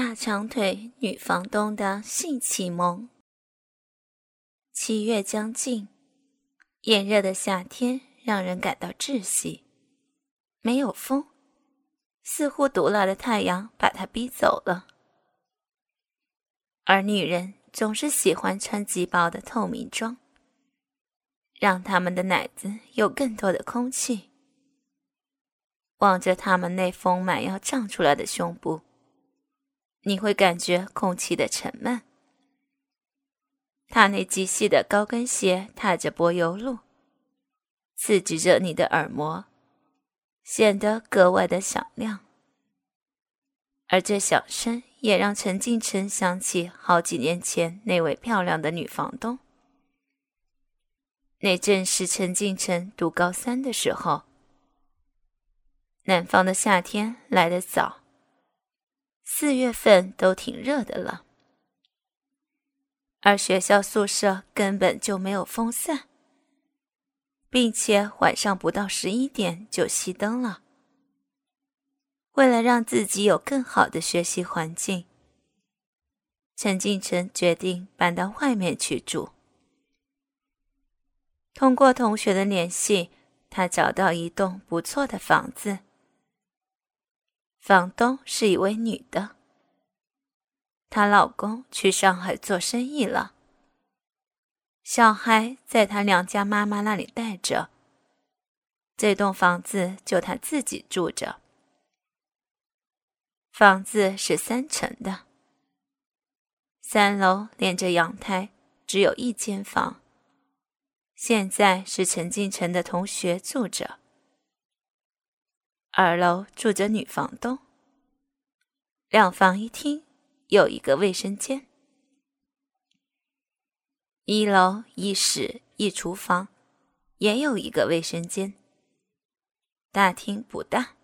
大长腿女房东的性启蒙。七月将近，炎热的夏天让人感到窒息。没有风，似乎毒辣的太阳把它逼走了。而女人总是喜欢穿极薄的透明装，让她们的奶子有更多的空气。望着她们那丰满要胀出来的胸部。你会感觉空气的沉闷。他那极细的高跟鞋踏着柏油路，刺激着你的耳膜，显得格外的响亮。而这响声也让陈敬晨想起好几年前那位漂亮的女房东。那正是陈敬晨读高三的时候。南方的夏天来得早。四月份都挺热的了，而学校宿舍根本就没有风扇，并且晚上不到十一点就熄灯了。为了让自己有更好的学习环境，陈敬晨决定搬到外面去住。通过同学的联系，他找到一栋不错的房子。房东是一位女的，她老公去上海做生意了，小孩在她娘家妈妈那里带着。这栋房子就她自己住着，房子是三层的，三楼连着阳台，只有一间房。现在是陈敬晨的同学住着。二楼住着女房东，两房一厅，有一个卫生间。一楼一室一厨房，也有一个卫生间。大厅不大，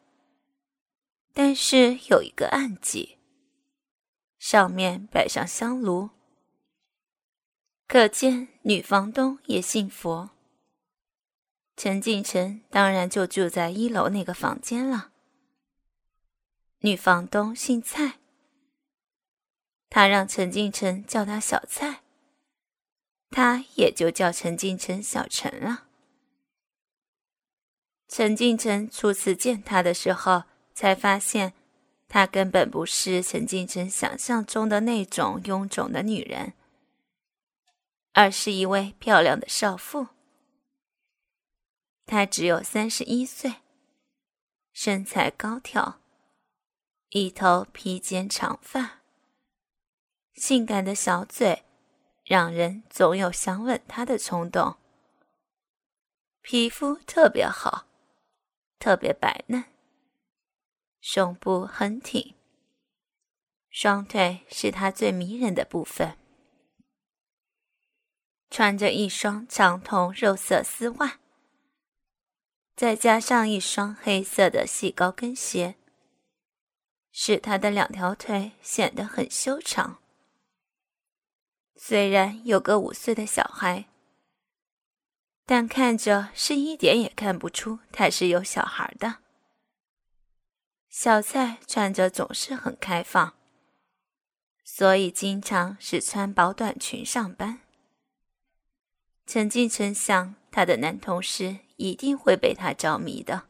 但是有一个暗几，上面摆上香炉，可见女房东也信佛。陈敬晨当然就住在一楼那个房间了。女房东姓蔡，他让陈敬晨叫他小蔡，他也就叫陈敬晨小陈了。陈敬晨初次见他的时候，才发现她根本不是陈敬晨想象中的那种臃肿的女人，而是一位漂亮的少妇。她只有三十一岁，身材高挑，一头披肩长发，性感的小嘴，让人总有想吻她的冲动。皮肤特别好，特别白嫩，胸部很挺，双腿是她最迷人的部分，穿着一双长筒肉色丝袜。再加上一双黑色的细高跟鞋，使他的两条腿显得很修长。虽然有个五岁的小孩，但看着是一点也看不出他是有小孩的。小蔡穿着总是很开放，所以经常是穿薄短裙上班。陈静成想，他的男同事。一定会被他着迷的。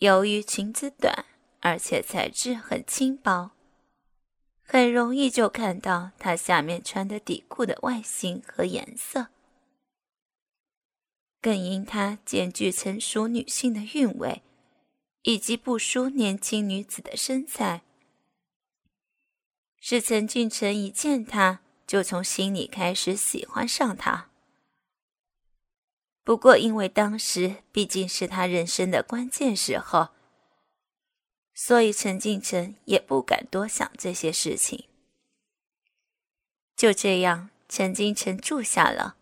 由于裙子短，而且材质很轻薄，很容易就看到她下面穿的底裤的外形和颜色。更因她兼具成熟女性的韵味，以及不输年轻女子的身材，是陈俊成一见她就从心里开始喜欢上他。不过，因为当时毕竟是他人生的关键时候，所以陈敬晨也不敢多想这些事情。就这样，陈敬晨住下了，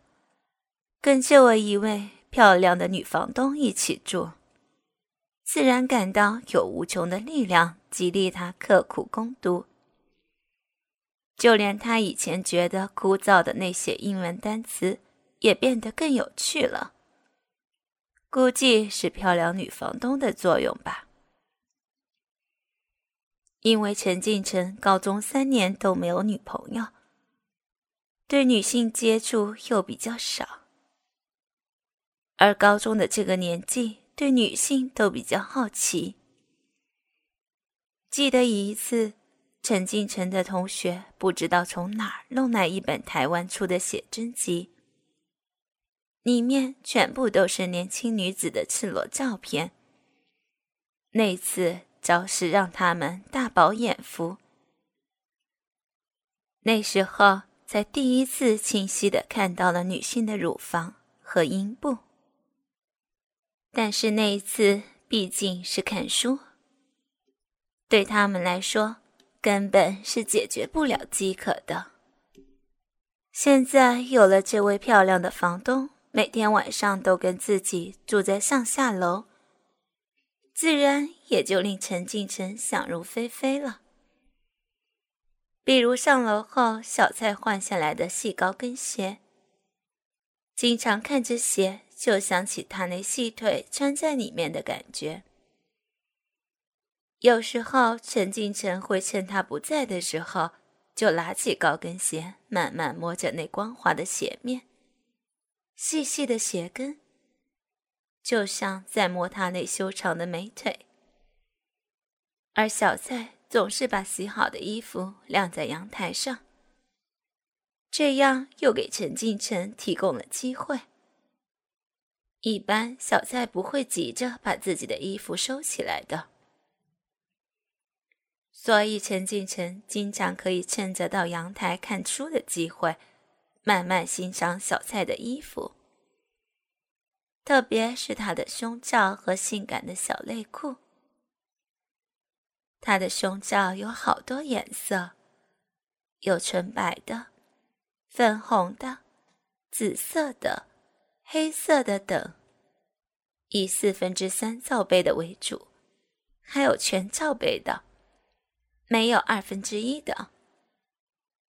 跟这位一位漂亮的女房东一起住，自然感到有无穷的力量激励他刻苦攻读。就连他以前觉得枯燥的那些英文单词。也变得更有趣了，估计是漂亮女房东的作用吧。因为陈敬晨高中三年都没有女朋友，对女性接触又比较少，而高中的这个年纪对女性都比较好奇。记得一次，陈敬晨的同学不知道从哪儿弄来一本台湾出的写真集，里面全部都是年轻女子的赤裸照片。那次。着实让他们大饱眼福。那时候才第一次清晰的看到了女性的乳房和阴部。但是那一次毕竟是看书，对他们来说根本是解决不了饥渴的。现在有了这位漂亮的房东，每天晚上都跟自己住在上下楼。自然也就令陈敬晨想入非非了。比如上楼后，小蔡换下来的细高跟鞋，经常看着鞋就想起他那细腿穿在里面的感觉。有时候陈敬晨会趁他不在的时候，就拿起高跟鞋，慢慢摸着那光滑的鞋面，细细的鞋跟。就像在摸他那修长的美腿，而小蔡总是把洗好的衣服晾在阳台上，这样又给陈敬晨提供了机会。一般小蔡不会急着把自己的衣服收起来的，所以陈敬晨经常可以趁着到阳台看书的机会，慢慢欣赏小蔡的衣服。特别是她的胸罩和性感的小内裤。她的胸罩有好多颜色，有纯白的、粉红的、紫色的、黑色的等，以四分之三罩杯的为主，还有全罩杯的，没有二分之一的。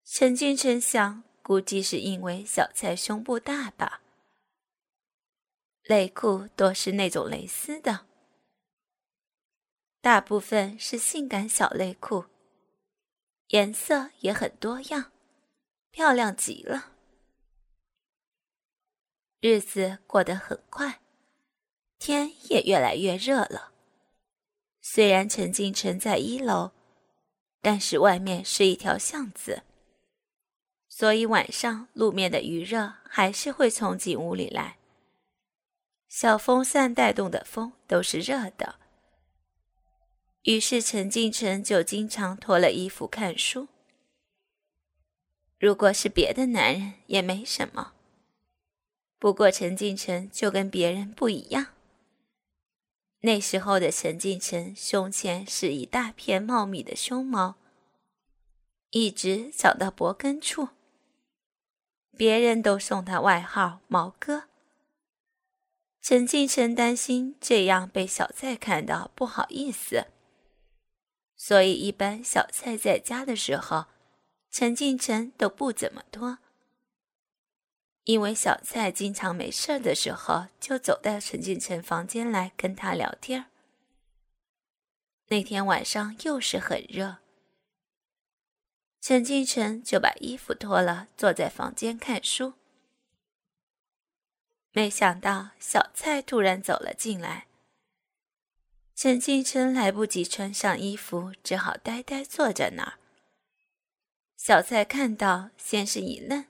陈俊成想，估计是因为小蔡胸部大吧。内裤多是那种蕾丝的，大部分是性感小内裤，颜色也很多样，漂亮极了。日子过得很快，天也越来越热了。虽然陈敬晨在一楼，但是外面是一条巷子，所以晚上路面的余热还是会冲进屋里来。小风扇带动的风都是热的，于是陈敬晨就经常脱了衣服看书。如果是别的男人也没什么，不过陈敬晨就跟别人不一样。那时候的陈敬晨胸前是一大片茂密的胸毛，一直长到脖根处，别人都送他外号“毛哥”。陈敬晨担心这样被小蔡看到不好意思，所以一般小蔡在家的时候，陈敬晨都不怎么脱。因为小蔡经常没事的时候就走到陈敬晨房间来跟他聊天。那天晚上又是很热，陈敬晨就把衣服脱了，坐在房间看书。没想到小蔡突然走了进来，陈敬琛来不及穿上衣服，只好呆呆坐在那儿。小蔡看到，先是一愣，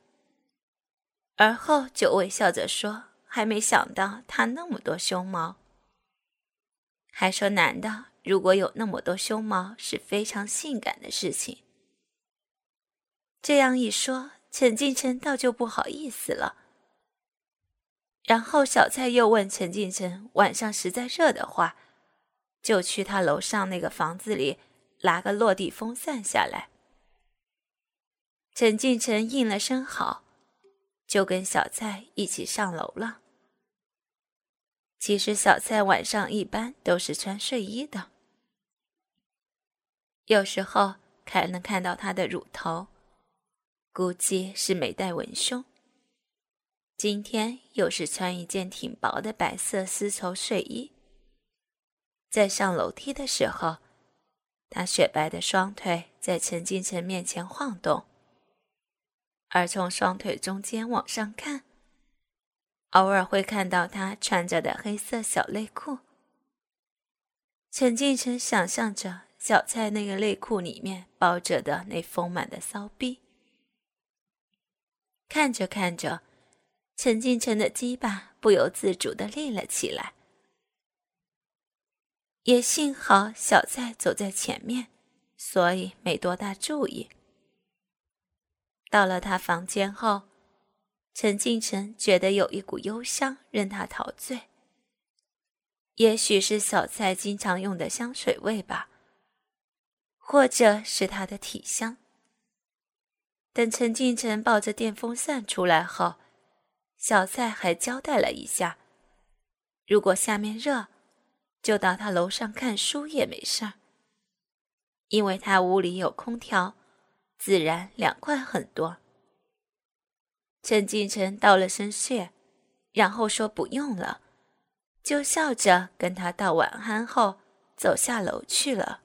而后就微笑着说：“还没想到他那么多胸毛。”还说男的如果有那么多胸毛是非常性感的事情。这样一说，陈敬琛倒就不好意思了。然后小蔡又问陈敬晨：“晚上实在热的话，就去他楼上那个房子里拿个落地风扇下来。”陈敬晨应了声好，就跟小蔡一起上楼了。其实小蔡晚上一般都是穿睡衣的，有时候还能看到她的乳头，估计是没带文胸。今天又是穿一件挺薄的白色丝绸睡衣，在上楼梯的时候，他雪白的双腿在陈敬晨面前晃动，而从双腿中间往上看，偶尔会看到他穿着的黑色小内裤。陈敬晨想象着小蔡那个内裤里面包着的那丰满的骚逼，看着看着，陈敬晨的鸡巴不由自主的立了起来。也幸好小蔡走在前面，所以没多大注意。到了他房间后，陈敬晨觉得有一股幽香任他陶醉。也许是小蔡经常用的香水味吧，或者是他的体香。等陈敬晨抱着电风扇出来后，小蔡还交代了一下：如果下面热。就到他楼上看书也没事儿，因为他屋里有空调，自然凉快很多。陈敬晨道了声谢，然后说不用了，就笑着跟他道晚安后走下楼去了。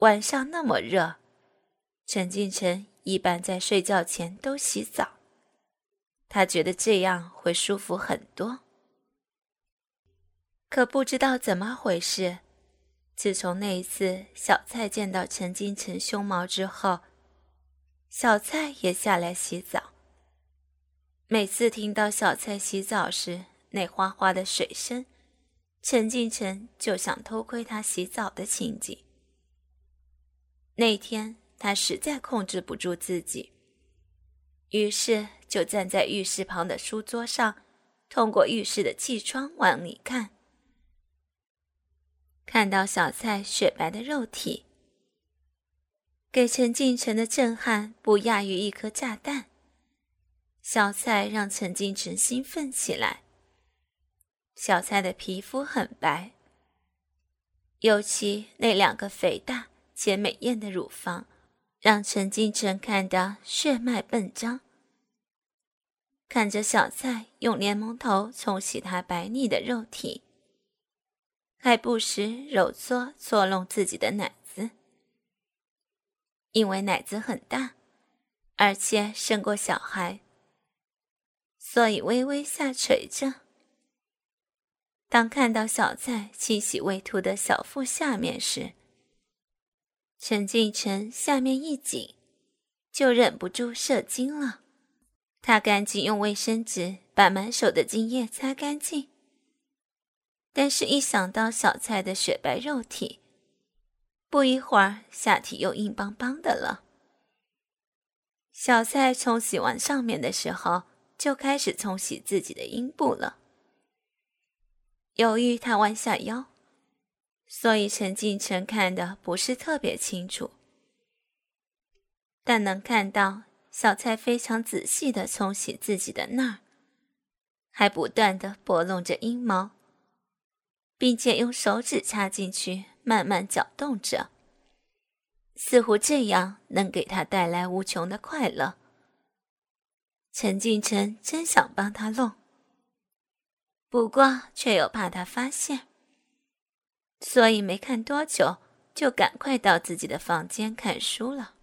晚上那么热，陈敬晨一般在睡觉前都洗澡，他觉得这样会舒服很多。可不知道怎么回事，自从那一次小蔡见到陈金城胸毛之后，小蔡也下来洗澡。每次听到小蔡洗澡时那哗哗的水声，陈金城就想偷窥他洗澡的情景。那天他实在控制不住自己，于是就站在浴室旁的书桌上，通过浴室的气窗往里看。看到小蔡雪白的肉体，给陈敬晨的震撼不亚于一颗炸弹。小蔡让陈敬晨兴奋起来。小蔡的皮肤很白，尤其那两个肥大且美艳的乳房，让陈敬晨看得血脉奔张。看着小蔡用莲蓬头冲洗他白腻的肉体。还不时揉搓搓弄自己的奶子，因为奶子很大，而且胜过小孩，所以微微下垂着。当看到小蔡清洗未吐的小腹下面时，陈俊成下面一紧，就忍不住射精了。他赶紧用卫生纸把满手的精液擦干净。但是，一想到小蔡的雪白肉体，不一会儿下体又硬邦邦的了。小蔡冲洗完上面的时候，就开始冲洗自己的阴部了。由于他弯下腰，所以陈敬晨看的不是特别清楚，但能看到小蔡非常仔细的冲洗自己的那儿，还不断的拨弄着阴毛。并且用手指插进去，慢慢搅动着，似乎这样能给他带来无穷的快乐。陈敬晨真想帮他弄，不过却又怕他发现，所以没看多久就赶快到自己的房间看书了。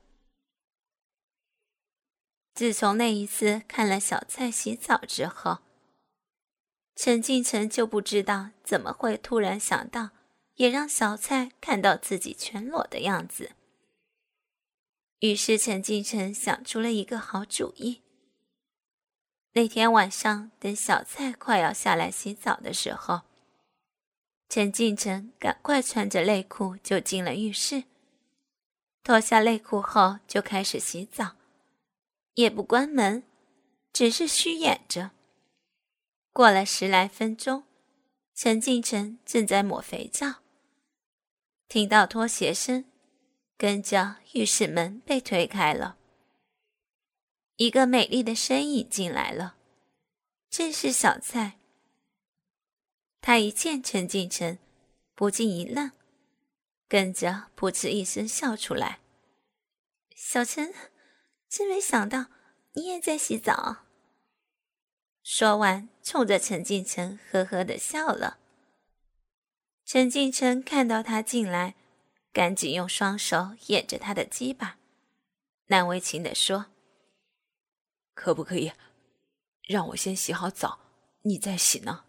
自从那一次看了小蔡洗澡之后。陈敬城就不知道怎么会突然想到，也让小蔡看到自己全裸的样子。于是陈敬城想出了一个好主意。那天晚上，等小蔡快要下来洗澡的时候，陈敬城赶快穿着内裤就进了浴室，脱下内裤后就开始洗澡，也不关门，只是虚掩着。过了十来分钟，陈敬晨正在抹肥皂，听到拖鞋声，跟着浴室门被推开了，一个美丽的身影进来了，正是小蔡。他一见陈敬晨，不禁一愣，跟着噗嗤一声笑出来：“小陈，真没想到你也在洗澡。”说完，冲着陈进城呵呵的笑了。陈进城看到他进来，赶紧用双手掩着他的鸡巴，难为情的说：“可不可以让我先洗好澡，你再洗呢？”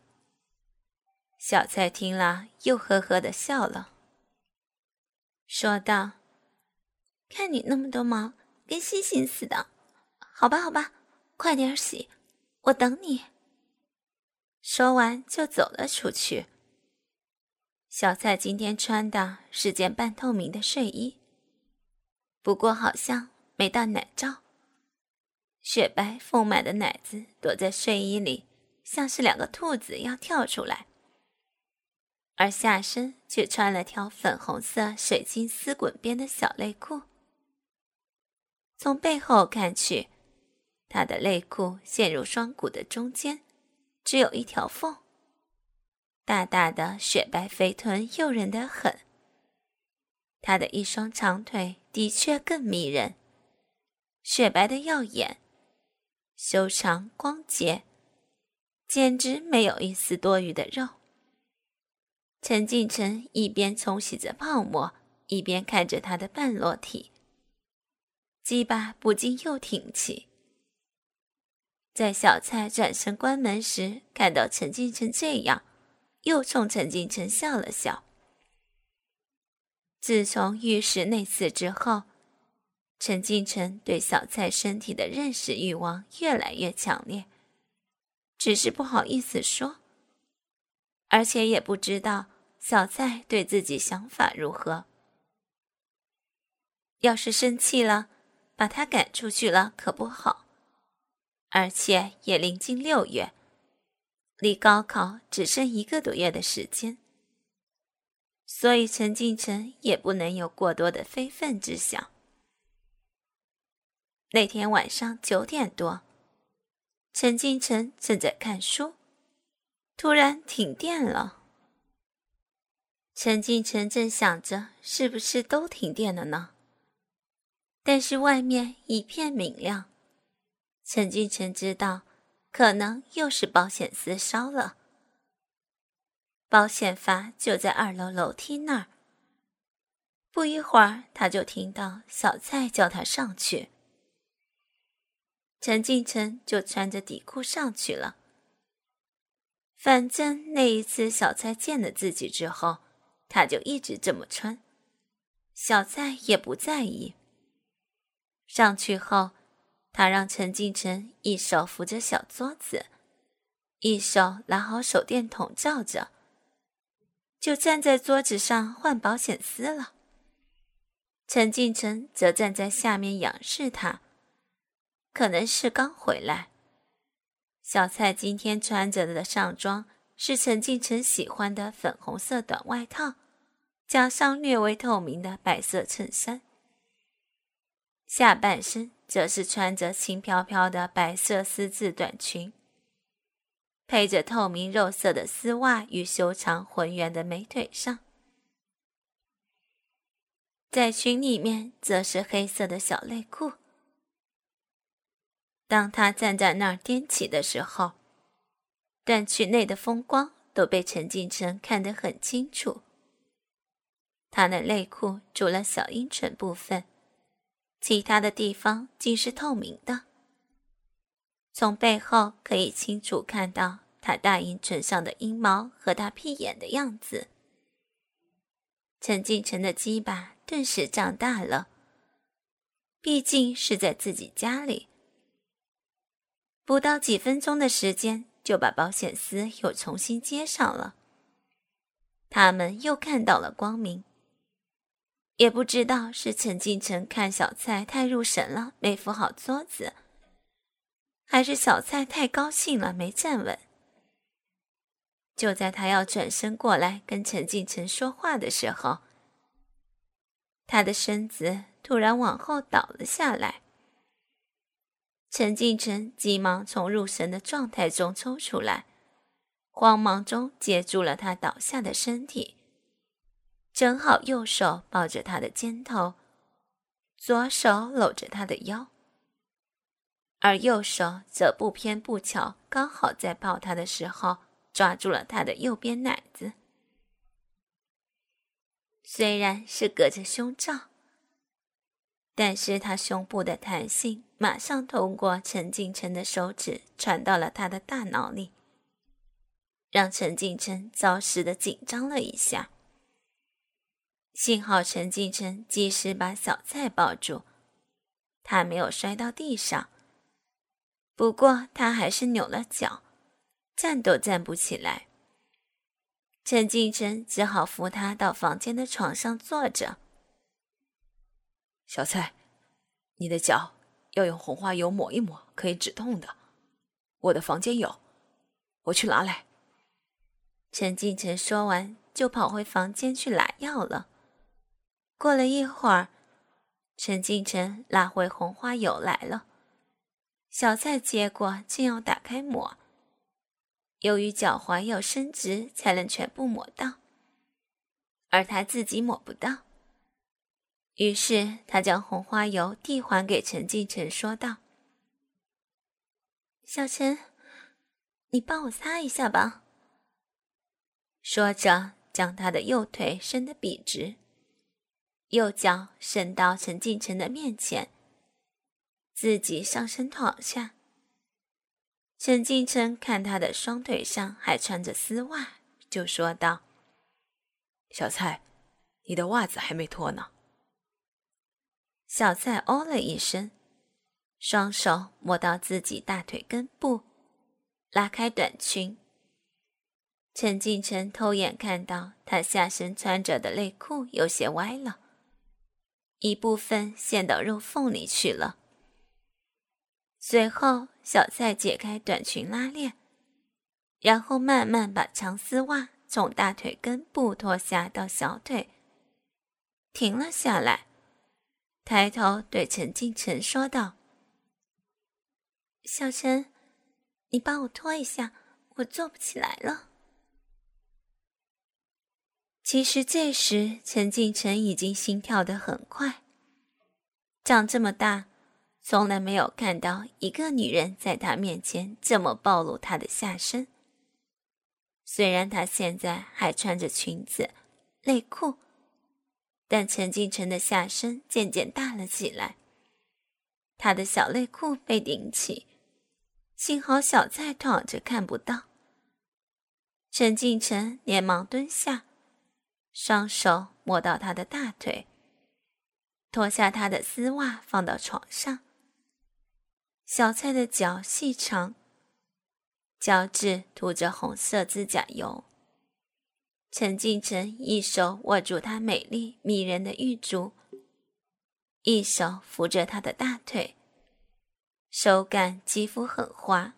小蔡听了，又呵呵的笑了，说道：“看你那么多毛，跟星星似的，好吧，好吧，快点洗，我等你。”说完就走了出去。小蔡今天穿的是件半透明的睡衣，不过好像没到奶罩，雪白丰满的奶子躲在睡衣里，像是两个兔子要跳出来。而下身却穿了条粉红色水晶丝滚边的小内裤。从背后看去，她的内裤陷入双骨的中间，只有一条缝。大大的雪白肥臀诱人的很。她的一双长腿的确更迷人，雪白的耀眼，修长光洁，简直没有一丝多余的肉。陈敬晨一边冲洗着泡沫，一边看着他的半裸体，鸡巴不禁又挺起。在小蔡转身关门时，看到陈敬晨这样，又冲陈敬晨笑了笑。自从浴室那次之后，陈敬晨对小蔡身体的认识欲望越来越强烈，只是不好意思说。而且也不知道小蔡对自己想法如何。要是生气了，把他赶出去了可不好。而且也临近六月，离高考只剩一个多月的时间，所以陈敬晨也不能有过多的非分之想。那天晚上九点多，陈敬晨正在看书。突然停电了，陈敬晨正想着是不是都停电了呢？但是外面一片明亮，陈敬晨知道可能又是保险丝烧了。保险阀就在二楼楼梯那儿。不一会儿，他就听到小蔡叫他上去，陈敬晨就穿着底裤上去了。反正那一次小蔡见了自己之后，他就一直这么穿，小蔡也不在意。上去后，他让陈敬晨一手扶着小桌子，一手拿好手电筒照着，就站在桌子上换保险丝了。陈敬晨则站在下面仰视他，可能是刚回来。小蔡今天穿着的上装是陈敬晨喜欢的粉红色短外套，加上略微透明的白色衬衫。下半身则是穿着轻飘飘的白色丝质短裙，配着透明肉色的丝袜与修长浑圆的美腿上。在裙里面则是黑色的小内裤。当他站在那儿踮起的时候，短裙内的风光都被陈敬晨看得很清楚。他的内裤除了小阴唇部分，其他的地方竟是透明的。从背后可以清楚看到他大阴唇上的阴毛和他屁眼的样子。陈敬晨的鸡巴顿时长大了，毕竟是在自己家里。不到几分钟的时间，就把保险丝又重新接上了。他们又看到了光明。也不知道是陈敬城看小蔡太入神了，没扶好桌子，还是小蔡太高兴了，没站稳。就在他要转身过来跟陈敬城说话的时候，他的身子突然往后倒了下来。陈敬城急忙从入神的状态中抽出来，慌忙中接住了他倒下的身体，正好右手抱着他的肩头，左手搂着他的腰，而右手则不偏不巧，刚好在抱他的时候抓住了他的右边奶子。虽然是隔着胸罩，但是他胸部的弹性马上通过陈敬晨的手指传到了他的大脑里，让陈敬晨着实的紧张了一下。幸好陈敬晨及时把小蔡抱住，他没有摔到地上。不过他还是扭了脚，站都站不起来。陈敬晨只好扶他到房间的床上坐着。小蔡，你的脚要用红花油抹一抹，可以止痛的。我的房间有，我去拿来。陈敬晨说完，就跑回房间去拿药了。过了一会儿，陈敬晨拿回红花油来了。小蔡接过，正要打开抹，由于脚踝要伸直才能全部抹到，而他自己抹不到，于是他将红花油递还给陈敬晨，说道：“小陈，你帮我擦一下吧。”说着，将他的右腿伸得笔直。右脚伸到陈敬晨的面前，自己上身躺下。陈敬晨看他的双腿上还穿着丝袜，就说道：“小蔡，你的袜子还没脱呢。”小蔡哦了一声，双手摸到自己大腿根部，拉开短裙。陈敬晨偷眼看到他下身穿着的内裤有些歪了。一部分陷到肉缝里去了。随后，小蔡解开短裙拉链，然后慢慢把长丝袜从大腿根部脱下到小腿，停了下来，抬头对陈静晨说道：“小陈，你帮我脱一下，我坐不起来了。”其实这时，陈敬晨已经心跳得很快。长这么大，从来没有看到一个女人在他面前这么暴露她的下身。虽然她现在还穿着裙子、内裤，但陈敬晨的下身渐渐大了起来。他的小内裤被顶起，幸好小蔡躺着看不到。陈敬晨连忙蹲下。双手摸到他的大腿，脱下他的丝袜放到床上。小蔡的脚细长，脚趾涂着红色指甲油。陈敬晨一手握住她美丽迷人的玉足，一手扶着她的大腿，手感肌肤很滑，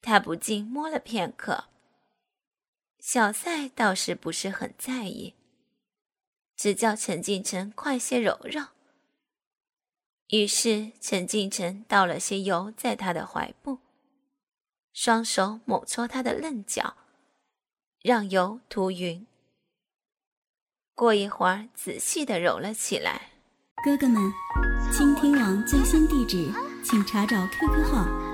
他不禁摸了片刻。小赛倒是不是很在意，只叫陈敬晨快些揉揉。于是陈敬晨倒了些油在他的怀部，双手猛搓他的嫩脚，让油涂匀。过一会儿，仔细的揉了起来。哥哥们，倾听网最新地址，请查找 QQ 号